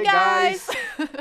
Hey, guys!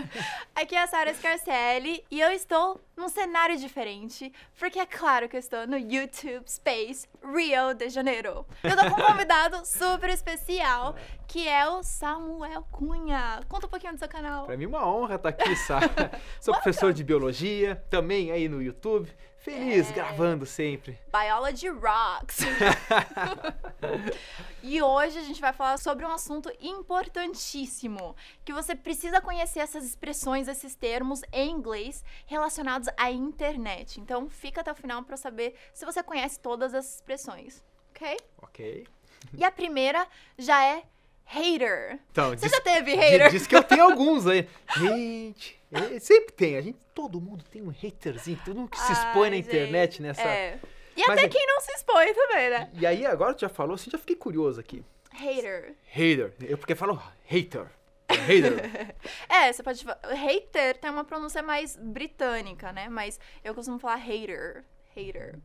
Aqui é a Sara Scarcelli e eu estou num cenário diferente, porque é claro que eu estou no YouTube Space Rio de Janeiro. Eu tô com um convidado super especial, que é o Samuel Cunha. Conta um pouquinho do seu canal. Pra mim é uma honra estar aqui, Sara. Sou professor de biologia, também aí no YouTube. Feliz, É. gravando sempre. Biology Rocks. e hoje a gente vai falar sobre um assunto importantíssimo, que você precisa conhecer essas expressões, esses termos em inglês relacionados à internet. Então, fica até o final para saber se você conhece todas essas expressões, ok? Ok. E a primeira já é hater. Então, Você diz, já teve hater? diz que eu tenho alguns aí. Gente, é, sempre tem. A gente, todo mundo tem um haterzinho, todo mundo que se expõe na Ai, internet nessa. É. E Mas até é- quem não se expõe também, né? E aí, agora tu já falou assim, já fiquei curioso aqui. Hater. Hater. Eu porque falo hater. Hater. É, você pode falar. Hater tem uma pronúncia mais britânica, né? Mas eu costumo falar hater. Hater.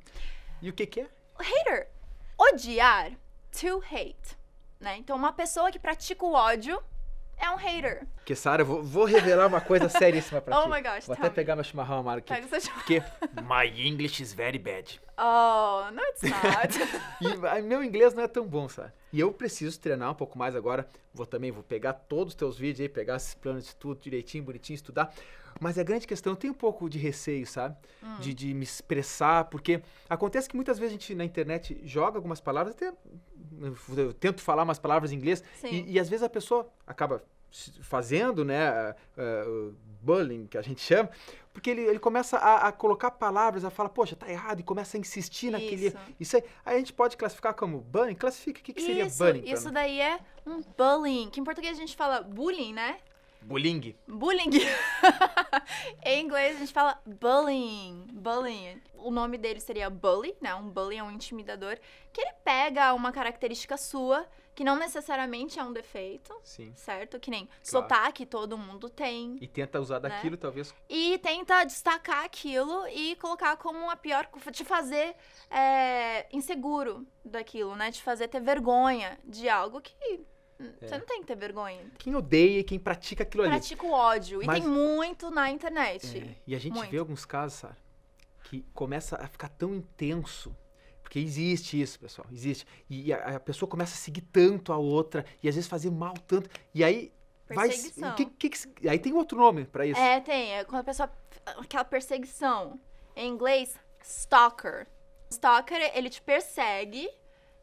E o que que é? Hater. Odiar. To hate. Né? Então, uma pessoa que pratica o ódio é um hater. Porque, Sara, eu vou, vou revelar uma coisa seríssima pra Oh ti. my gosh, Vou até me. pegar meu chimarrão amargo aqui. Pega seu- Porque my English is very bad. Oh, no, it's not. E meu inglês não é tão bom, sabe? E eu preciso treinar um pouco mais agora. Vou também, vou pegar todos os teus vídeos aí, pegar esses planos de tudo direitinho, bonitinho, estudar. Mas a grande questão, eu tenho um pouco de receio, sabe? Hum. De, de me expressar, porque acontece que muitas vezes a gente na internet joga algumas palavras, até eu, tento falar umas palavras em inglês, e, e às vezes a pessoa acaba fazendo, né, ah, o bullying, que a gente chama, porque ele, ele começa a, a colocar palavras, a falar, poxa, tá errado, e começa a insistir naquele... Isso. Isso aí, aí a gente pode classificar como bullying? Classifica, o que, que seria isso, bullying? isso daí é um bullying. Que em português a gente fala bullying, né? Bullying. Bullying. em inglês a gente fala bullying. Bullying. O nome dele seria bully, né? Um bully é um intimidador. Que ele pega uma característica sua, que não necessariamente é um defeito, Sim. certo? Que nem Claro. sotaque todo mundo tem. E tenta usar Né? daquilo, talvez. E tenta destacar aquilo e colocar como a pior. te fazer é, inseguro daquilo, né? Te fazer ter vergonha de algo que. É. Você não tem que ter vergonha. Quem odeia e quem pratica aquilo ali. Pratica o ódio. E Mas- tem muito na internet. É, e a gente Muito. vê alguns casos, Sara, que começa a ficar tão intenso. Porque existe isso, pessoal, existe. E a, a pessoa começa a seguir tanto a outra, e às vezes fazer mal tanto. E aí. Vai, Perseguição. que, que aí tem outro nome pra isso. É, tem. É quando a pessoa. Aquela perseguição. Em inglês, stalker. Stalker, ele te persegue.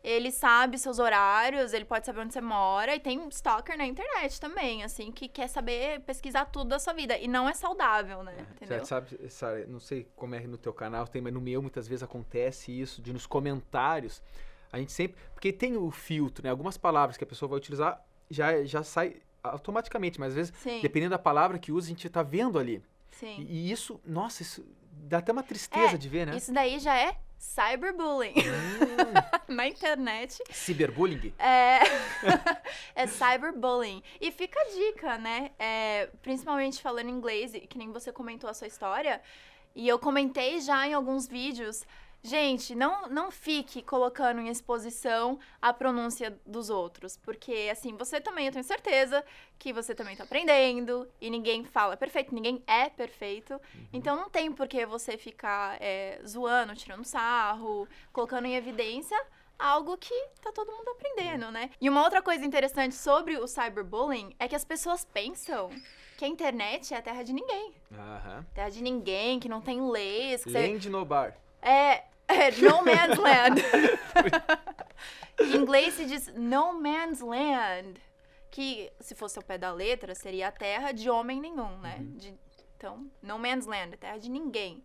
Ele sabe seus horários, ele pode saber onde você mora. E tem stalker na internet também, assim, que quer saber pesquisar tudo da sua vida. E não é saudável, né? Entendeu? Você sabe, Sara, não sei como é no teu canal, tem, mas no meu muitas vezes acontece isso, de nos comentários, a gente sempre, porque tem o filtro, né? Algumas palavras que a pessoa vai utilizar já, já sai automaticamente, mas às vezes, Sim, dependendo da palavra que usa, a gente tá vendo ali. sim. E, e isso, nossa, isso dá até uma tristeza É, de ver, né? Isso daí já é cyberbullying. Hum, na internet. ciberbullying. É, é cyberbullying. E fica a dica, né? É, principalmente falando inglês, e que nem você comentou a sua história. E eu comentei já em alguns vídeos. Gente, não, não fique colocando em exposição a pronúncia dos outros. Porque, assim, você também, eu tenho certeza que você também tá aprendendo. E ninguém fala perfeito, ninguém é perfeito. Então não tem por que você ficar é, zoando, tirando sarro, colocando em evidência algo que tá todo mundo aprendendo, né? E uma outra coisa interessante sobre o cyberbullying é que as pessoas pensam que a internet é a terra de ninguém. Aham. Terra de ninguém, que não tem leis, que você... Land no bar. É, é no man's land. em inglês se diz no man's land, que se fosse ao pé da letra seria a terra de homem nenhum, né? De- então, no man's land, terra de ninguém.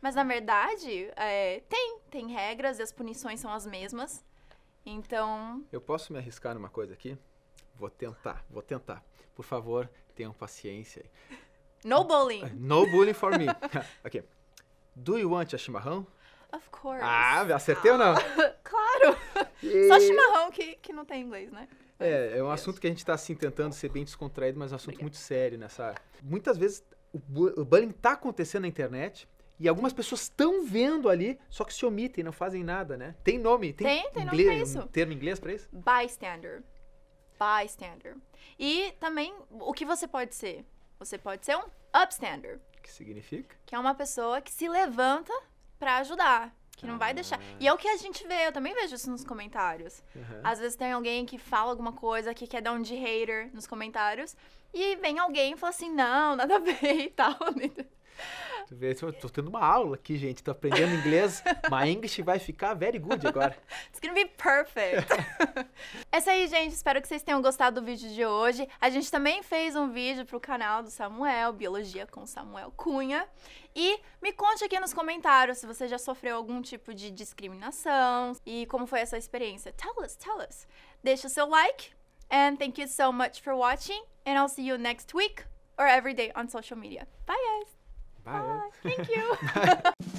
Mas na verdade, é, tem, tem regras e as punições são as mesmas. Então, Eu posso me arriscar numa coisa aqui? Vou tentar, vou tentar. Por favor, tenham paciência aí. no bullying. No bullying for me. ok. Do you want a chimarrão? Of course. Ah, acertei ou não? claro! E- Só chimarrão que, que não tem inglês, né? É, é um assunto que a gente está assim tentando ser bem descontraído, mas é um assunto Obrigada. muito sério nessa área. Muitas vezes o, bu- o bullying está acontecendo na internet e algumas pessoas estão vendo ali, só que se omitem, não fazem nada, né? Tem nome, tem, Tem, tem nome inglês, pra isso. um termo em inglês para isso? Bystander. bystander. E também, o que você pode ser? Você pode ser um upstander, Que significa? que é uma pessoa que se levanta pra ajudar. Que não vai deixar. E é o que a gente vê, eu também vejo isso nos comentários. Aham. Às vezes tem alguém que fala alguma coisa que quer dar um de hater nos comentários. E vem alguém e fala assim, não, nada a ver e tal. Tu vê, eu tô tendo uma aula aqui, gente. Tô aprendendo inglês. My English vai ficar very good agora. It's gonna be perfect. é isso aí, gente. Espero que vocês tenham gostado do vídeo de hoje. A gente também fez um vídeo pro canal do Samuel, Biologia com Samuel Cunha. E me conte aqui nos comentários se você já sofreu algum tipo de discriminação e como foi a sua experiência. Tell us, tell us. Deixa o seu like. And thank you so much for watching. And I'll see you next week or every day on social media. Bye, guys. Bye. Bye. Thank you.